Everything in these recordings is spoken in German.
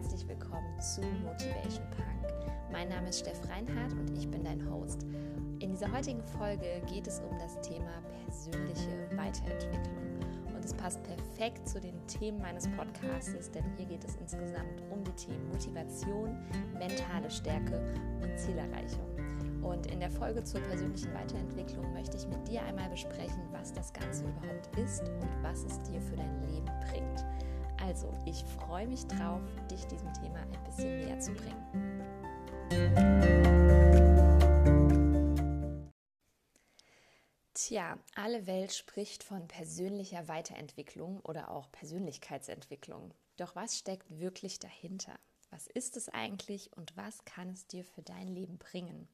herzlich willkommen zu Motivation Punk. Mein Name ist Steff Reinhardt und ich bin dein Host. In dieser heutigen Folge geht es um das Thema persönliche Weiterentwicklung. Und es passt perfekt zu den Themen meines Podcasts, denn hier geht es insgesamt um die Themen Motivation, mentale Stärke und Zielerreichung. Und in der Folge zur persönlichen Weiterentwicklung möchte ich mit dir einmal besprechen, was das Ganze überhaupt ist und was es dir für dein Leben bringt. Also, ich freue mich drauf, dich diesem Thema ein bisschen näher zu bringen. Tja, alle Welt spricht von persönlicher Weiterentwicklung oder auch Persönlichkeitsentwicklung. Doch was steckt wirklich dahinter? Was ist es eigentlich und was kann es dir für dein Leben bringen?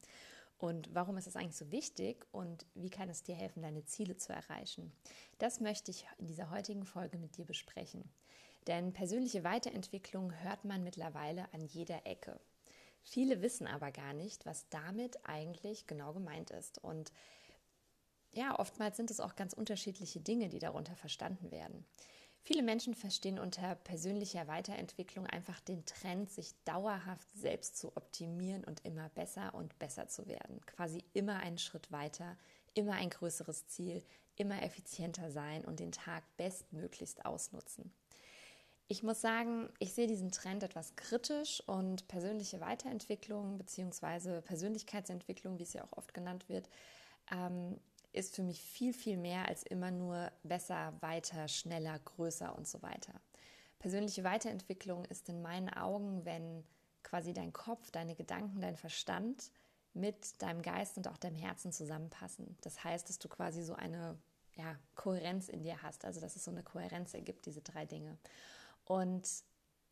Und warum ist es eigentlich so wichtig und wie kann es dir helfen, deine Ziele zu erreichen? Das möchte ich in dieser heutigen Folge mit dir besprechen. Denn persönliche Weiterentwicklung hört man mittlerweile an jeder Ecke. Viele wissen aber gar nicht, was damit eigentlich genau gemeint ist. Und ja, oftmals sind es auch ganz unterschiedliche Dinge, die darunter verstanden werden. Viele Menschen verstehen unter persönlicher Weiterentwicklung einfach den Trend, sich dauerhaft selbst zu optimieren und immer besser und besser zu werden. Quasi immer einen Schritt weiter, immer ein größeres Ziel, immer effizienter sein und den Tag bestmöglichst ausnutzen. Ich muss sagen, ich sehe diesen Trend etwas kritisch und persönliche Weiterentwicklung bzw. Persönlichkeitsentwicklung, wie es ja auch oft genannt wird, ähm, ist für mich viel, viel mehr als immer nur besser, weiter, schneller, größer und so weiter. Persönliche Weiterentwicklung ist in meinen Augen, wenn quasi dein Kopf, deine Gedanken, dein Verstand mit deinem Geist und auch deinem Herzen zusammenpassen. Das heißt, dass du quasi so eine ja, Kohärenz in dir hast, also dass es so eine Kohärenz ergibt, diese drei Dinge. Und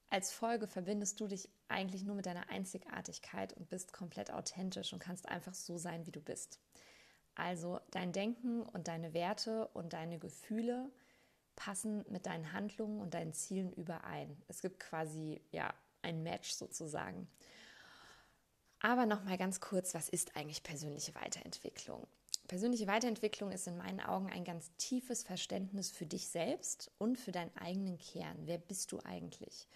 als Folge verbindest du dich eigentlich nur mit deiner Einzigartigkeit und bist komplett authentisch und kannst einfach so sein, wie du bist. Also dein Denken und deine Werte und deine Gefühle passen mit deinen Handlungen und deinen Zielen überein. Es gibt quasi ja ein Match sozusagen. Aber noch mal ganz kurz, was ist eigentlich persönliche Weiterentwicklung? Persönliche Weiterentwicklung ist in meinen Augen ein ganz tiefes Verständnis für dich selbst und für deinen eigenen Kern. Wer bist du eigentlich?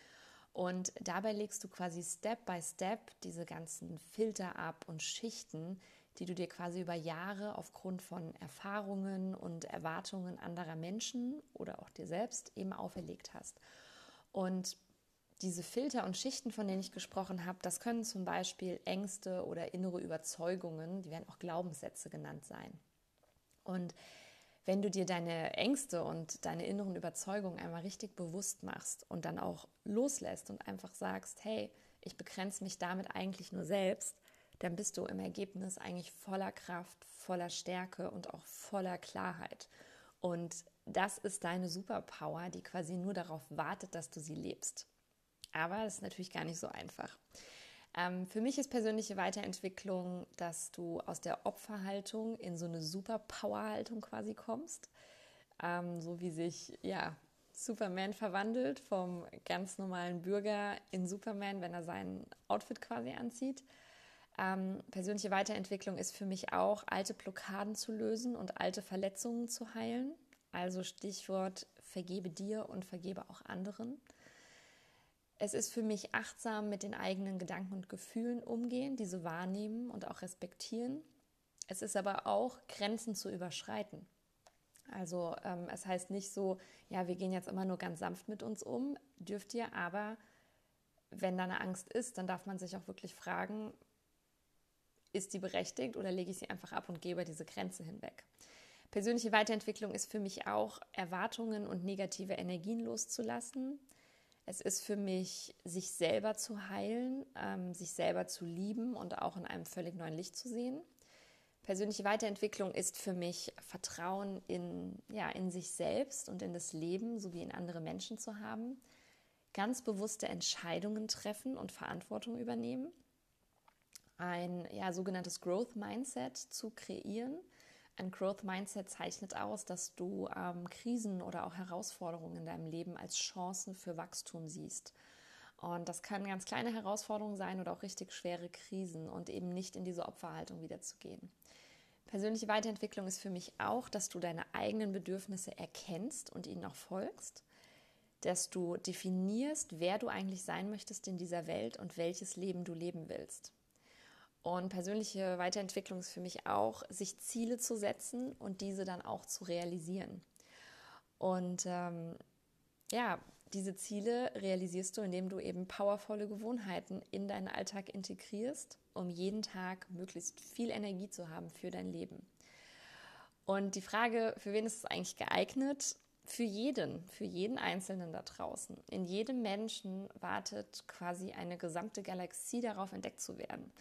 Und dabei legst du quasi Step by Step diese ganzen Filter ab und Schichten, die du dir quasi über Jahre aufgrund von Erfahrungen und Erwartungen anderer Menschen oder auch dir selbst eben auferlegt hast. Und diese Filter und Schichten, von denen ich gesprochen habe, das können zum Beispiel Ängste oder innere Überzeugungen, die werden auch Glaubenssätze genannt sein. Und wenn du dir deine Ängste und deine inneren Überzeugungen einmal richtig bewusst machst und dann auch loslässt und einfach sagst, hey, ich begrenze mich damit eigentlich nur selbst, dann bist du im Ergebnis eigentlich voller Kraft, voller Stärke und auch voller Klarheit. Und das ist deine Superpower, die quasi nur darauf wartet, dass du sie lebst. Aber das ist natürlich gar nicht so einfach. Ähm, für mich ist persönliche Weiterentwicklung, dass du aus der Opferhaltung in so eine Superpower-Haltung quasi kommst. Ähm, so wie sich ja Superman verwandelt vom ganz normalen Bürger in Superman, wenn er sein Outfit quasi anzieht. Ähm, persönliche Weiterentwicklung ist für mich auch, alte Blockaden zu lösen und alte Verletzungen zu heilen. Also Stichwort vergebe dir und vergebe auch anderen. Es ist für mich achtsam mit den eigenen Gedanken und Gefühlen umgehen, diese wahrnehmen und auch respektieren. Es ist aber auch Grenzen zu überschreiten. Also ähm, es heißt nicht so, ja, wir gehen jetzt immer nur ganz sanft mit uns um, dürft ihr, aber wenn da eine Angst ist, dann darf man sich auch wirklich fragen, ist die berechtigt oder lege ich sie einfach ab und gebe diese Grenze hinweg? Persönliche Weiterentwicklung ist für mich auch, Erwartungen und negative Energien loszulassen, es ist für mich, sich selber zu heilen, ähm, sich selber zu lieben und auch in einem völlig neuen Licht zu sehen. Persönliche Weiterentwicklung ist für mich Vertrauen in, ja, in sich selbst und in das Leben sowie in andere Menschen zu haben. Ganz bewusste Entscheidungen treffen und Verantwortung übernehmen. Ein ja, sogenanntes Growth Mindset zu kreieren ein Growth Mindset zeichnet aus, dass du ähm, Krisen oder auch Herausforderungen in deinem Leben als Chancen für Wachstum siehst. Und das können ganz kleine Herausforderungen sein oder auch richtig schwere Krisen und eben nicht in diese Opferhaltung wiederzugehen. Persönliche Weiterentwicklung ist für mich auch, dass du deine eigenen Bedürfnisse erkennst und ihnen auch folgst. dass du definierst, wer du eigentlich sein möchtest in dieser Welt und welches Leben du leben willst. Und persönliche Weiterentwicklung ist für mich auch, sich Ziele zu setzen und diese dann auch zu realisieren. Und ähm, ja, diese Ziele realisierst du, indem du eben powervolle Gewohnheiten in deinen Alltag integrierst, um jeden Tag möglichst viel Energie zu haben für dein Leben. Und die Frage, für wen ist es eigentlich geeignet? Für jeden, für jeden Einzelnen da draußen. In jedem Menschen wartet quasi eine gesamte Galaxie darauf, entdeckt zu werden.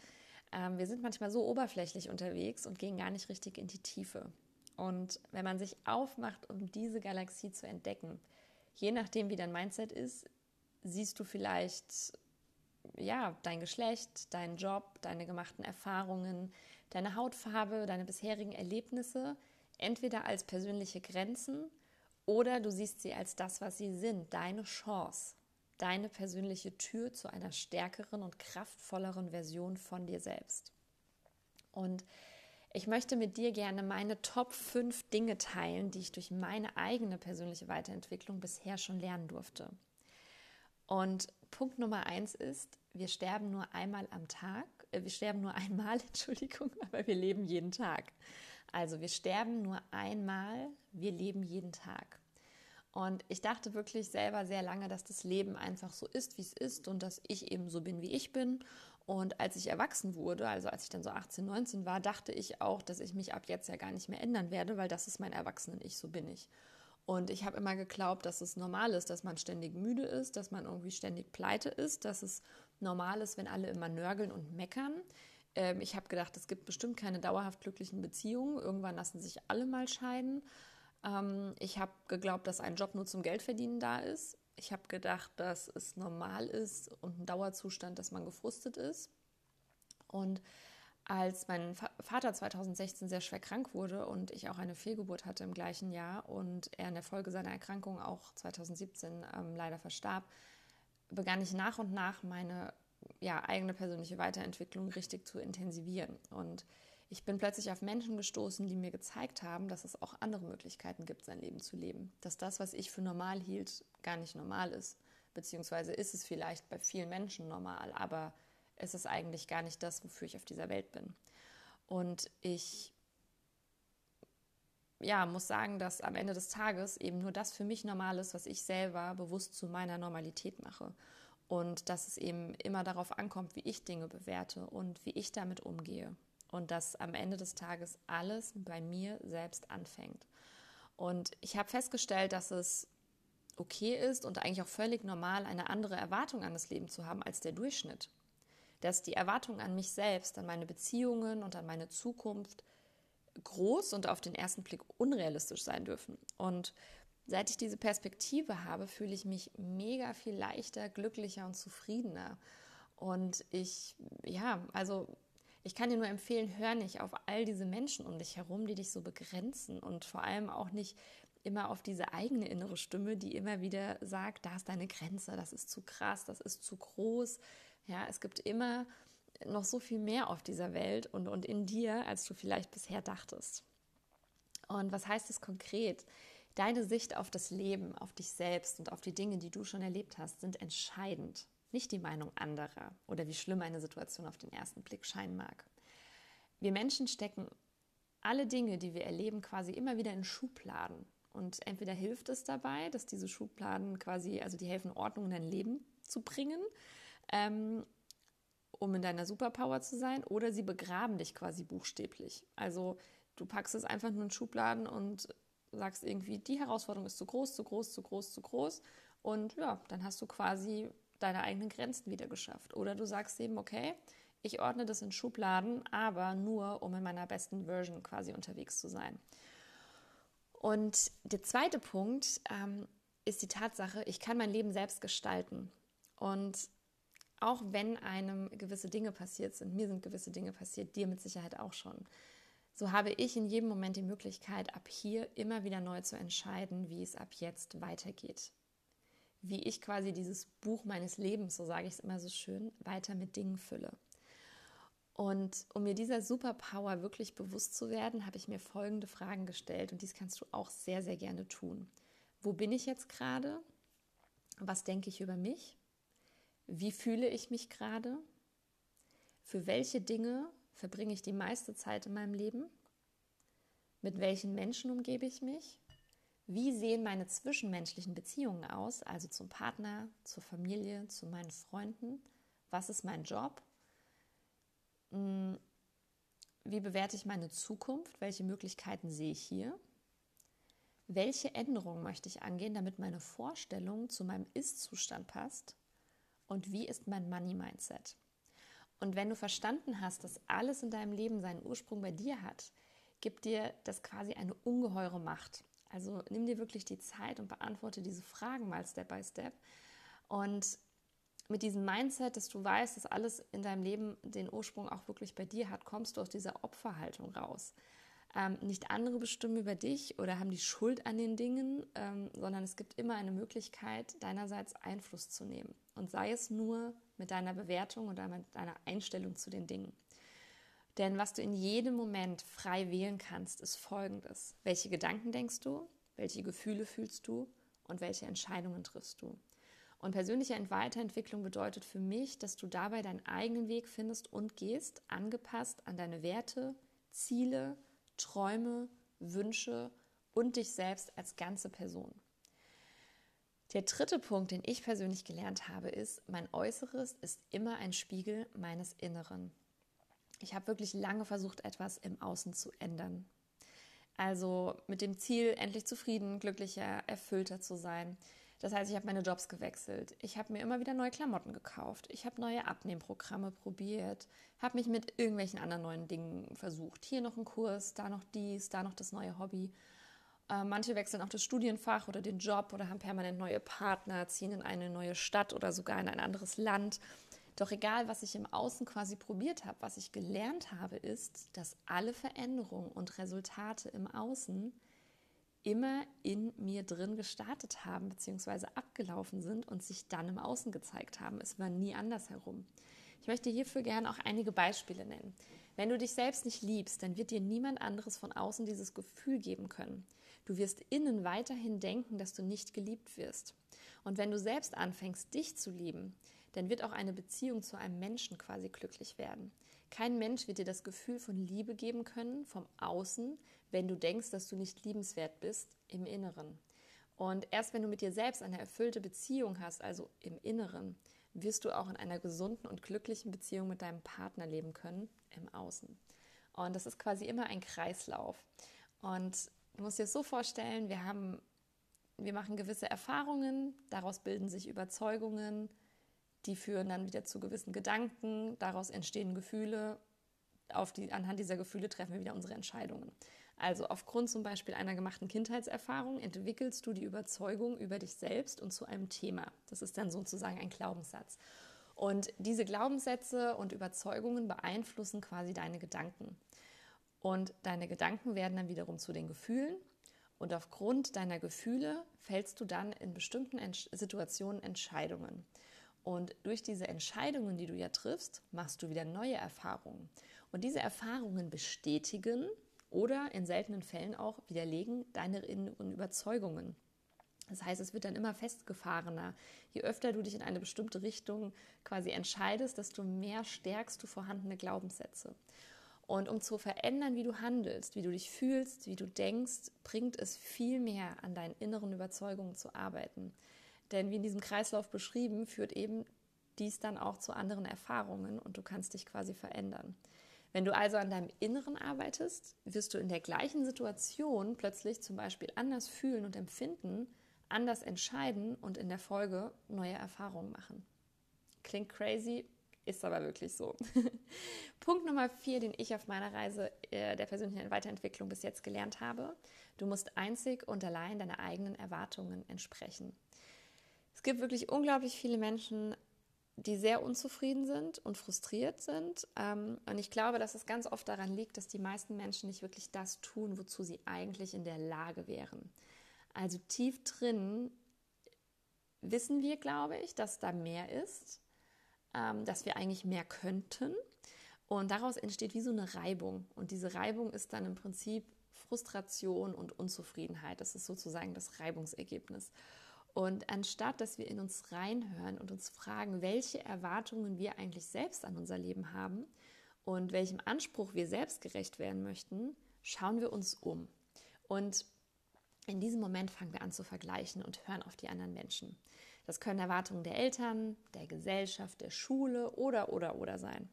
Ähm, wir sind manchmal so oberflächlich unterwegs und gehen gar nicht richtig in die Tiefe. Und wenn man sich aufmacht, um diese Galaxie zu entdecken, je nachdem, wie dein Mindset ist, siehst du vielleicht ja, dein Geschlecht, deinen Job, deine gemachten Erfahrungen, deine Hautfarbe, deine bisherigen Erlebnisse entweder als persönliche Grenzen oder du siehst sie als das, was sie sind, deine Chance, deine persönliche Tür zu einer stärkeren und kraftvolleren Version von dir selbst. Und ich möchte mit dir gerne meine Top 5 Dinge teilen, die ich durch meine eigene persönliche Weiterentwicklung bisher schon lernen durfte. Und Punkt Nummer eins ist, wir sterben nur einmal am Tag, äh, wir sterben nur einmal, Entschuldigung, aber wir leben jeden Tag. Also wir sterben nur einmal, wir leben jeden Tag. Und ich dachte wirklich selber sehr lange, dass das Leben einfach so ist, wie es ist und dass ich eben so bin, wie ich bin. Und als ich erwachsen wurde, also als ich dann so 18, 19 war, dachte ich auch, dass ich mich ab jetzt ja gar nicht mehr ändern werde, weil das ist mein Erwachsenen-Ich, so bin ich. Und ich habe immer geglaubt, dass es normal ist, dass man ständig müde ist, dass man irgendwie ständig pleite ist, dass es normal ist, wenn alle immer nörgeln und meckern. Ähm, ich habe gedacht, es gibt bestimmt keine dauerhaft glücklichen Beziehungen. Irgendwann lassen sich alle mal scheiden. Ähm, ich habe geglaubt, dass ein Job nur zum Geldverdienen da ist. Ich habe gedacht, dass es normal ist und ein Dauerzustand, dass man gefrustet ist. Und als mein Vater 2016 sehr schwer krank wurde und ich auch eine Fehlgeburt hatte im gleichen Jahr und er in der Folge seiner Erkrankung auch 2017 ähm, leider verstarb, begann ich nach und nach meine ja, eigene persönliche Weiterentwicklung richtig zu intensivieren. Und ich bin plötzlich auf Menschen gestoßen, die mir gezeigt haben, dass es auch andere Möglichkeiten gibt, sein Leben zu leben. Dass das, was ich für normal hielt, gar nicht normal ist. Beziehungsweise ist es vielleicht bei vielen Menschen normal, aber es ist eigentlich gar nicht das, wofür ich auf dieser Welt bin. Und ich ja, muss sagen, dass am Ende des Tages eben nur das für mich normal ist, was ich selber bewusst zu meiner Normalität mache. Und dass es eben immer darauf ankommt, wie ich Dinge bewerte und wie ich damit umgehe. Und dass am Ende des Tages alles bei mir selbst anfängt. Und ich habe festgestellt, dass es okay ist und eigentlich auch völlig normal, eine andere Erwartung an das Leben zu haben als der Durchschnitt dass die Erwartungen an mich selbst, an meine Beziehungen und an meine Zukunft groß und auf den ersten Blick unrealistisch sein dürfen. Und seit ich diese Perspektive habe, fühle ich mich mega viel leichter, glücklicher und zufriedener. Und ich, ja, also ich kann dir nur empfehlen, hör nicht auf all diese Menschen um dich herum, die dich so begrenzen und vor allem auch nicht immer auf diese eigene innere Stimme, die immer wieder sagt, da ist deine Grenze, das ist zu krass, das ist zu groß, ja, es gibt immer noch so viel mehr auf dieser Welt und, und in dir, als du vielleicht bisher dachtest. Und was heißt es konkret? Deine Sicht auf das Leben, auf dich selbst und auf die Dinge, die du schon erlebt hast, sind entscheidend. Nicht die Meinung anderer oder wie schlimm eine Situation auf den ersten Blick scheinen mag. Wir Menschen stecken alle Dinge, die wir erleben, quasi immer wieder in Schubladen. Und entweder hilft es dabei, dass diese Schubladen quasi, also die helfen, Ordnung in dein Leben zu bringen, ähm, um in deiner Superpower zu sein, oder sie begraben dich quasi buchstäblich. Also du packst es einfach nur in Schubladen und sagst irgendwie, die Herausforderung ist zu groß, zu groß, zu groß, zu groß. Und ja, dann hast du quasi deine eigenen Grenzen wieder geschafft. Oder du sagst eben, okay, ich ordne das in Schubladen, aber nur, um in meiner besten Version quasi unterwegs zu sein. Und der zweite Punkt ähm, ist die Tatsache, ich kann mein Leben selbst gestalten. Und auch wenn einem gewisse Dinge passiert sind, mir sind gewisse Dinge passiert, dir mit Sicherheit auch schon, so habe ich in jedem Moment die Möglichkeit, ab hier immer wieder neu zu entscheiden, wie es ab jetzt weitergeht. Wie ich quasi dieses Buch meines Lebens, so sage ich es immer so schön, weiter mit Dingen fülle. Und um mir dieser Superpower wirklich bewusst zu werden, habe ich mir folgende Fragen gestellt und dies kannst du auch sehr, sehr gerne tun. Wo bin ich jetzt gerade? was denke ich über mich? Wie fühle ich mich gerade? Für welche Dinge verbringe ich die meiste Zeit in meinem Leben? Mit welchen Menschen umgebe ich mich? Wie sehen meine zwischenmenschlichen Beziehungen aus, also zum Partner, zur Familie, zu meinen Freunden? Was ist mein Job? Hm, wie bewerte ich meine Zukunft? Welche Möglichkeiten sehe ich hier? Welche Änderungen möchte ich angehen, damit meine Vorstellung zu meinem Ist-Zustand passt? Und wie ist mein Money-Mindset? Und wenn du verstanden hast, dass alles in deinem Leben seinen Ursprung bei dir hat, gibt dir das quasi eine ungeheure Macht. Also nimm dir wirklich die Zeit und beantworte diese Fragen mal Step by Step. Und mit diesem Mindset, dass du weißt, dass alles in deinem Leben den Ursprung auch wirklich bei dir hat, kommst du aus dieser Opferhaltung raus. Ähm, nicht andere bestimmen über dich oder haben die Schuld an den Dingen, ähm, sondern es gibt immer eine Möglichkeit, deinerseits Einfluss zu nehmen. Und sei es nur mit deiner Bewertung oder mit deiner Einstellung zu den Dingen. Denn was du in jedem Moment frei wählen kannst, ist folgendes. Welche Gedanken denkst du? Welche Gefühle fühlst du? Und welche Entscheidungen triffst du? Und persönliche Weiterentwicklung bedeutet für mich, dass du dabei deinen eigenen Weg findest und gehst, angepasst an deine Werte, Ziele, Träume, Wünsche und dich selbst als ganze Person. Der dritte Punkt, den ich persönlich gelernt habe, ist, mein Äußeres ist immer ein Spiegel meines Inneren ich habe wirklich lange versucht, etwas im Außen zu ändern. Also mit dem Ziel, endlich zufrieden, glücklicher, erfüllter zu sein. Das heißt, ich habe meine Jobs gewechselt. Ich habe mir immer wieder neue Klamotten gekauft. Ich habe neue Abnehmprogramme probiert. Habe mich mit irgendwelchen anderen neuen Dingen versucht. Hier noch ein Kurs, da noch dies, da noch das neue Hobby. Äh, manche wechseln auch das Studienfach oder den Job oder haben permanent neue Partner, ziehen in eine neue Stadt oder sogar in ein anderes Land. Doch egal, was ich im Außen quasi probiert habe, was ich gelernt habe, ist, dass alle Veränderungen und Resultate im Außen immer in mir drin gestartet haben bzw. abgelaufen sind und sich dann im Außen gezeigt haben. Es war nie andersherum. Ich möchte hierfür gerne auch einige Beispiele nennen. Wenn du dich selbst nicht liebst, dann wird dir niemand anderes von außen dieses Gefühl geben können. Du wirst innen weiterhin denken, dass du nicht geliebt wirst. Und wenn du selbst anfängst, dich zu lieben, dann wird auch eine Beziehung zu einem Menschen quasi glücklich werden. Kein Mensch wird dir das Gefühl von Liebe geben können vom Außen, wenn du denkst, dass du nicht liebenswert bist im Inneren. Und erst wenn du mit dir selbst eine erfüllte Beziehung hast, also im Inneren, wirst du auch in einer gesunden und glücklichen Beziehung mit deinem Partner leben können im Außen. Und das ist quasi immer ein Kreislauf. Und du musst dir das so vorstellen, wir haben, wir machen gewisse Erfahrungen, daraus bilden sich Überzeugungen, die führen dann wieder zu gewissen Gedanken, daraus entstehen Gefühle, auf die, anhand dieser Gefühle treffen wir wieder unsere Entscheidungen. Also aufgrund zum Beispiel einer gemachten Kindheitserfahrung entwickelst du die Überzeugung über dich selbst und zu einem Thema. Das ist dann sozusagen ein Glaubenssatz. Und diese Glaubenssätze und Überzeugungen beeinflussen quasi deine Gedanken. Und deine Gedanken werden dann wiederum zu den Gefühlen. Und aufgrund deiner Gefühle fällst du dann in bestimmten Situationen Entscheidungen. Und durch diese Entscheidungen, die du ja triffst, machst du wieder neue Erfahrungen. Und diese Erfahrungen bestätigen oder in seltenen Fällen auch widerlegen deine inneren Überzeugungen. Das heißt, es wird dann immer festgefahrener. Je öfter du dich in eine bestimmte Richtung quasi entscheidest, desto mehr stärkst du vorhandene Glaubenssätze. Und um zu verändern, wie du handelst, wie du dich fühlst, wie du denkst, bringt es viel mehr an deinen inneren Überzeugungen zu arbeiten. Denn wie in diesem Kreislauf beschrieben, führt eben dies dann auch zu anderen Erfahrungen und du kannst dich quasi verändern. Wenn du also an deinem Inneren arbeitest, wirst du in der gleichen Situation plötzlich zum Beispiel anders fühlen und empfinden, anders entscheiden und in der Folge neue Erfahrungen machen. Klingt crazy, ist aber wirklich so. Punkt Nummer vier, den ich auf meiner Reise äh, der persönlichen Weiterentwicklung bis jetzt gelernt habe. Du musst einzig und allein deine eigenen Erwartungen entsprechen. Es gibt wirklich unglaublich viele Menschen, die sehr unzufrieden sind und frustriert sind. Ähm, und ich glaube, dass es ganz oft daran liegt, dass die meisten Menschen nicht wirklich das tun, wozu sie eigentlich in der Lage wären. Also tief drin wissen wir, glaube ich, dass da mehr ist, ähm, dass wir eigentlich mehr könnten. Und daraus entsteht wie so eine Reibung. Und diese Reibung ist dann im Prinzip Frustration und Unzufriedenheit. Das ist sozusagen das Reibungsergebnis. Und anstatt dass wir in uns reinhören und uns fragen, welche Erwartungen wir eigentlich selbst an unser Leben haben und welchem Anspruch wir selbst gerecht werden möchten, schauen wir uns um. Und in diesem Moment fangen wir an zu vergleichen und hören auf die anderen Menschen. Das können Erwartungen der Eltern, der Gesellschaft, der Schule oder, oder, oder sein.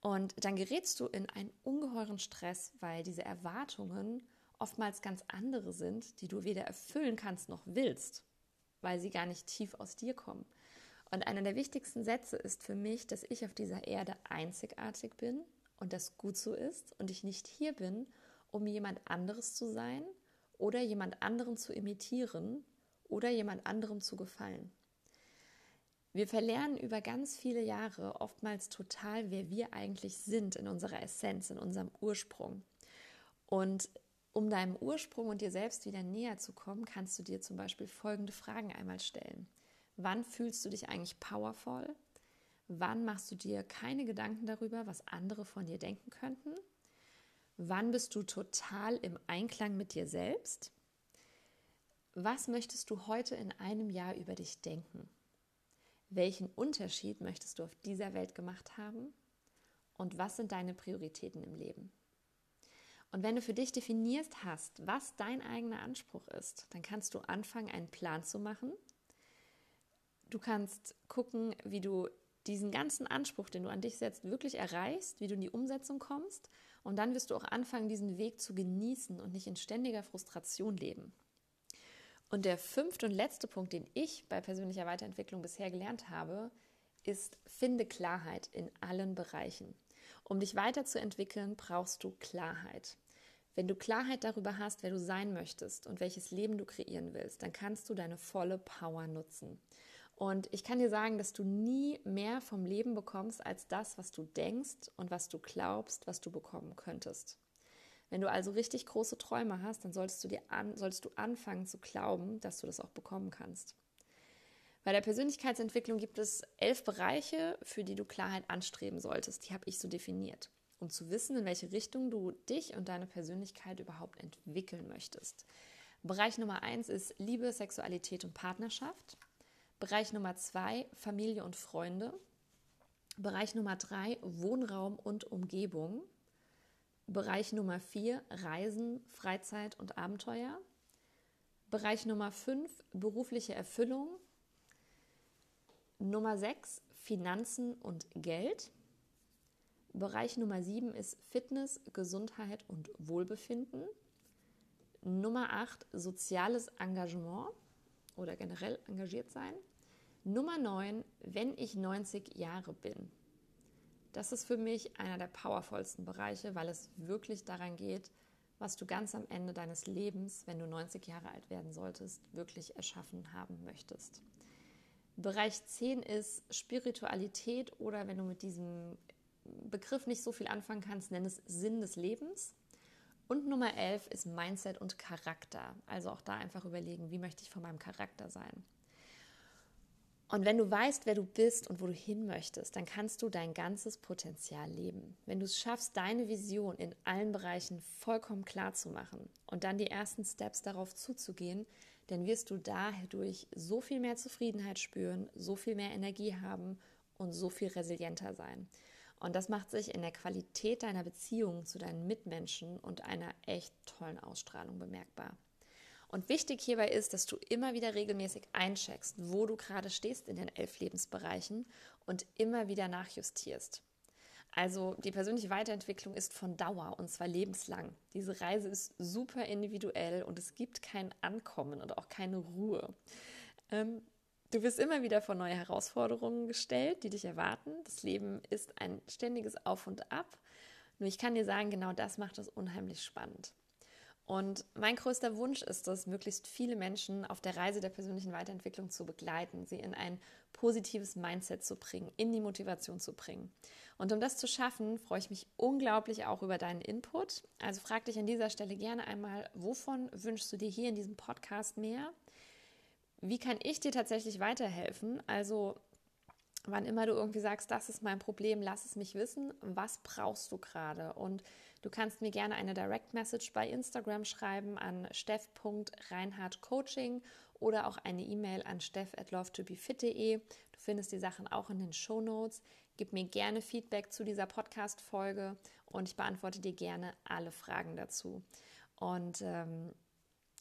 Und dann gerätst du in einen ungeheuren Stress, weil diese Erwartungen oftmals ganz andere sind, die du weder erfüllen kannst noch willst, weil sie gar nicht tief aus dir kommen. Und einer der wichtigsten Sätze ist für mich, dass ich auf dieser Erde einzigartig bin und das gut so ist und ich nicht hier bin, um jemand anderes zu sein oder jemand anderen zu imitieren oder jemand anderem zu gefallen. Wir verlernen über ganz viele Jahre oftmals total, wer wir eigentlich sind in unserer Essenz, in unserem Ursprung. Und um deinem Ursprung und dir selbst wieder näher zu kommen, kannst du dir zum Beispiel folgende Fragen einmal stellen. Wann fühlst du dich eigentlich powerful? Wann machst du dir keine Gedanken darüber, was andere von dir denken könnten? Wann bist du total im Einklang mit dir selbst? Was möchtest du heute in einem Jahr über dich denken? Welchen Unterschied möchtest du auf dieser Welt gemacht haben? Und was sind deine Prioritäten im Leben? Und wenn du für dich definiert hast, was dein eigener Anspruch ist, dann kannst du anfangen, einen Plan zu machen. Du kannst gucken, wie du diesen ganzen Anspruch, den du an dich setzt, wirklich erreichst, wie du in die Umsetzung kommst. Und dann wirst du auch anfangen, diesen Weg zu genießen und nicht in ständiger Frustration leben. Und der fünfte und letzte Punkt, den ich bei persönlicher Weiterentwicklung bisher gelernt habe, ist, finde Klarheit in allen Bereichen. Um dich weiterzuentwickeln, brauchst du Klarheit. Wenn du Klarheit darüber hast, wer du sein möchtest und welches Leben du kreieren willst, dann kannst du deine volle Power nutzen. Und ich kann dir sagen, dass du nie mehr vom Leben bekommst als das, was du denkst und was du glaubst, was du bekommen könntest. Wenn du also richtig große Träume hast, dann solltest du, dir an, solltest du anfangen zu glauben, dass du das auch bekommen kannst. Bei der Persönlichkeitsentwicklung gibt es elf Bereiche, für die du Klarheit anstreben solltest. Die habe ich so definiert, um zu wissen, in welche Richtung du dich und deine Persönlichkeit überhaupt entwickeln möchtest. Bereich Nummer eins ist Liebe, Sexualität und Partnerschaft. Bereich Nummer zwei Familie und Freunde. Bereich Nummer drei Wohnraum und Umgebung. Bereich Nummer 4 Reisen, Freizeit und Abenteuer. Bereich Nummer 5 berufliche Erfüllung. Nummer 6 Finanzen und Geld. Bereich Nummer 7 ist Fitness, Gesundheit und Wohlbefinden. Nummer 8 soziales Engagement oder generell engagiert sein. Nummer 9 wenn ich 90 Jahre bin. Das ist für mich einer der powervollsten Bereiche, weil es wirklich daran geht, was du ganz am Ende deines Lebens, wenn du 90 Jahre alt werden solltest, wirklich erschaffen haben möchtest. Bereich 10 ist Spiritualität oder wenn du mit diesem Begriff nicht so viel anfangen kannst, nenn es Sinn des Lebens. Und Nummer 11 ist Mindset und Charakter. Also auch da einfach überlegen, wie möchte ich von meinem Charakter sein. Und wenn du weißt, wer du bist und wo du hin möchtest, dann kannst du dein ganzes Potenzial leben. Wenn du es schaffst, deine Vision in allen Bereichen vollkommen klar zu machen und dann die ersten Steps darauf zuzugehen, dann wirst du dadurch so viel mehr Zufriedenheit spüren, so viel mehr Energie haben und so viel resilienter sein. Und das macht sich in der Qualität deiner Beziehung zu deinen Mitmenschen und einer echt tollen Ausstrahlung bemerkbar. Und wichtig hierbei ist, dass du immer wieder regelmäßig eincheckst, wo du gerade stehst in den elf Lebensbereichen und immer wieder nachjustierst. Also die persönliche Weiterentwicklung ist von Dauer und zwar lebenslang. Diese Reise ist super individuell und es gibt kein Ankommen und auch keine Ruhe. Ähm, du wirst immer wieder vor neue Herausforderungen gestellt, die dich erwarten. Das Leben ist ein ständiges Auf und Ab. Nur ich kann dir sagen, genau das macht es unheimlich spannend. Und mein größter Wunsch ist es, möglichst viele Menschen auf der Reise der persönlichen Weiterentwicklung zu begleiten, sie in ein positives Mindset zu bringen, in die Motivation zu bringen. Und um das zu schaffen, freue ich mich unglaublich auch über deinen Input. Also frag dich an dieser Stelle gerne einmal, wovon wünschst du dir hier in diesem Podcast mehr? Wie kann ich dir tatsächlich weiterhelfen? Also wann immer du irgendwie sagst, das ist mein Problem, lass es mich wissen. Was brauchst du gerade? Und Du kannst mir gerne eine Direct Message bei Instagram schreiben an steff.reinhardtcoaching oder auch eine E-Mail an steff@lovetobefit.de. Du findest die Sachen auch in den Show Notes. Gib mir gerne Feedback zu dieser Podcast-Folge und ich beantworte dir gerne alle Fragen dazu. Und ähm,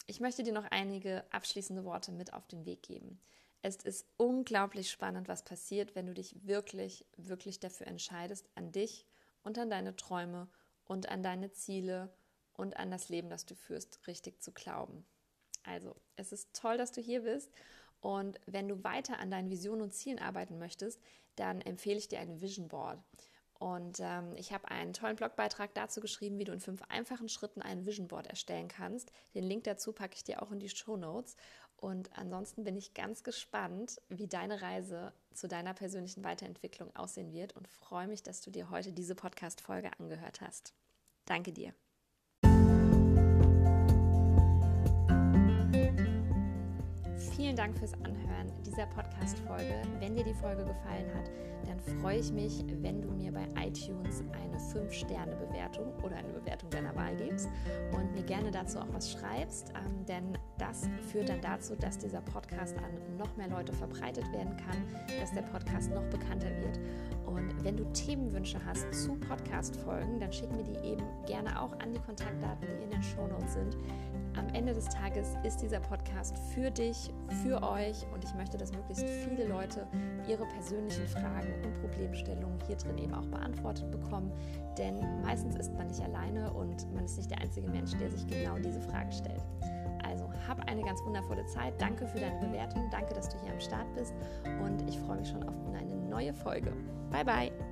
ich möchte dir noch einige abschließende Worte mit auf den Weg geben. Es ist unglaublich spannend, was passiert, wenn du dich wirklich, wirklich dafür entscheidest, an dich und an deine Träume und an deine Ziele und an das Leben, das du führst, richtig zu glauben. Also, es ist toll, dass du hier bist. Und wenn du weiter an deinen Visionen und Zielen arbeiten möchtest, dann empfehle ich dir ein Vision Board. Und ähm, ich habe einen tollen Blogbeitrag dazu geschrieben, wie du in fünf einfachen Schritten ein Vision Board erstellen kannst. Den Link dazu packe ich dir auch in die Show Notes. Und ansonsten bin ich ganz gespannt, wie deine Reise zu deiner persönlichen Weiterentwicklung aussehen wird und freue mich, dass du dir heute diese Podcast-Folge angehört hast. Danke dir. Vielen Dank fürs Anhören dieser Podcast-Folge. Wenn dir die Folge gefallen hat, dann freue ich mich, wenn du mir bei iTunes eine 5-Sterne-Bewertung oder eine Bewertung deiner Wahl gibst und mir gerne dazu auch was schreibst, ähm, denn das führt dann dazu, dass dieser Podcast an noch mehr Leute verbreitet werden kann, dass der Podcast noch bekannter wird. Und wenn du Themenwünsche hast zu Podcast-Folgen, dann schick mir die eben gerne auch an die Kontaktdaten, die in den Shownotes sind. Am Ende des Tages ist dieser Podcast für dich, für euch und ich möchte, dass möglichst viele Leute ihre persönlichen Fragen und Problemstellungen hier drin eben auch beantwortet bekommen. Denn meistens ist man nicht alleine und man ist nicht der einzige Mensch, der sich genau diese Fragen stellt. Also hab eine ganz wundervolle Zeit. Danke für deine Bewertung. Danke, dass du hier am Start bist. Und ich freue mich schon auf eine neue Folge. Bye, bye.